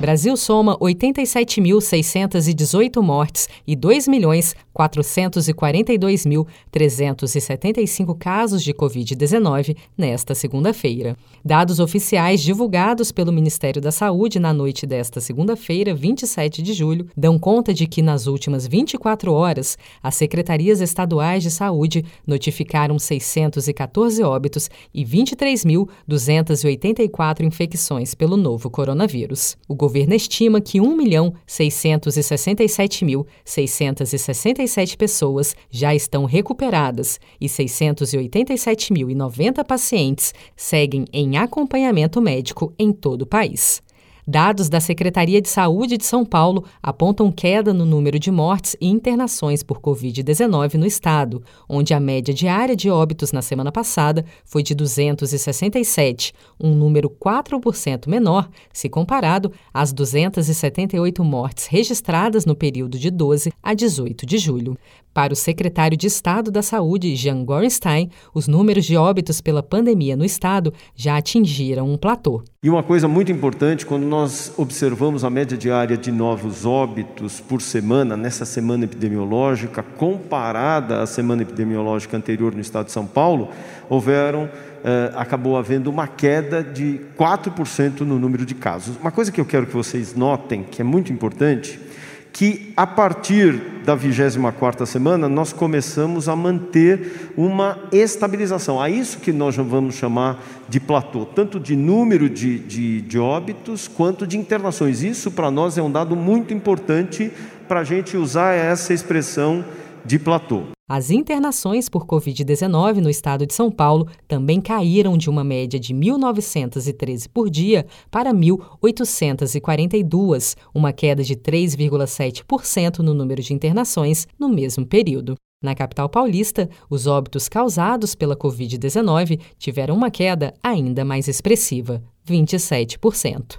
Brasil soma 87.618 mortes e 2.442.375 casos de Covid-19 nesta segunda-feira. Dados oficiais divulgados pelo Ministério da Saúde na noite desta segunda-feira, 27 de julho, dão conta de que nas últimas 24 horas, as secretarias estaduais de saúde notificaram 614 óbitos e 23.284 infecções pelo novo coronavírus. O governo estima que 1.667.667 pessoas já estão recuperadas e 687.090 pacientes seguem em acompanhamento médico em todo o país. Dados da Secretaria de Saúde de São Paulo apontam queda no número de mortes e internações por Covid-19 no estado, onde a média diária de óbitos na semana passada foi de 267, um número 4% menor se comparado às 278 mortes registradas no período de 12 a 18 de julho. Para o secretário de Estado da Saúde, Jean Gorenstein, os números de óbitos pela pandemia no estado já atingiram um platô. E uma coisa muito importante, quando nós observamos a média diária de novos óbitos por semana, nessa semana epidemiológica, comparada à semana epidemiológica anterior no estado de São Paulo, houveram, eh, acabou havendo uma queda de 4% no número de casos. Uma coisa que eu quero que vocês notem, que é muito importante, que a partir da 24ª semana nós começamos a manter uma estabilização. A isso que nós vamos chamar de platô, tanto de número de, de, de óbitos quanto de internações. Isso para nós é um dado muito importante para a gente usar essa expressão de platô. As internações por Covid-19 no estado de São Paulo também caíram de uma média de 1.913 por dia para 1.842, uma queda de 3,7% no número de internações no mesmo período. Na capital paulista, os óbitos causados pela Covid-19 tiveram uma queda ainda mais expressiva, 27%.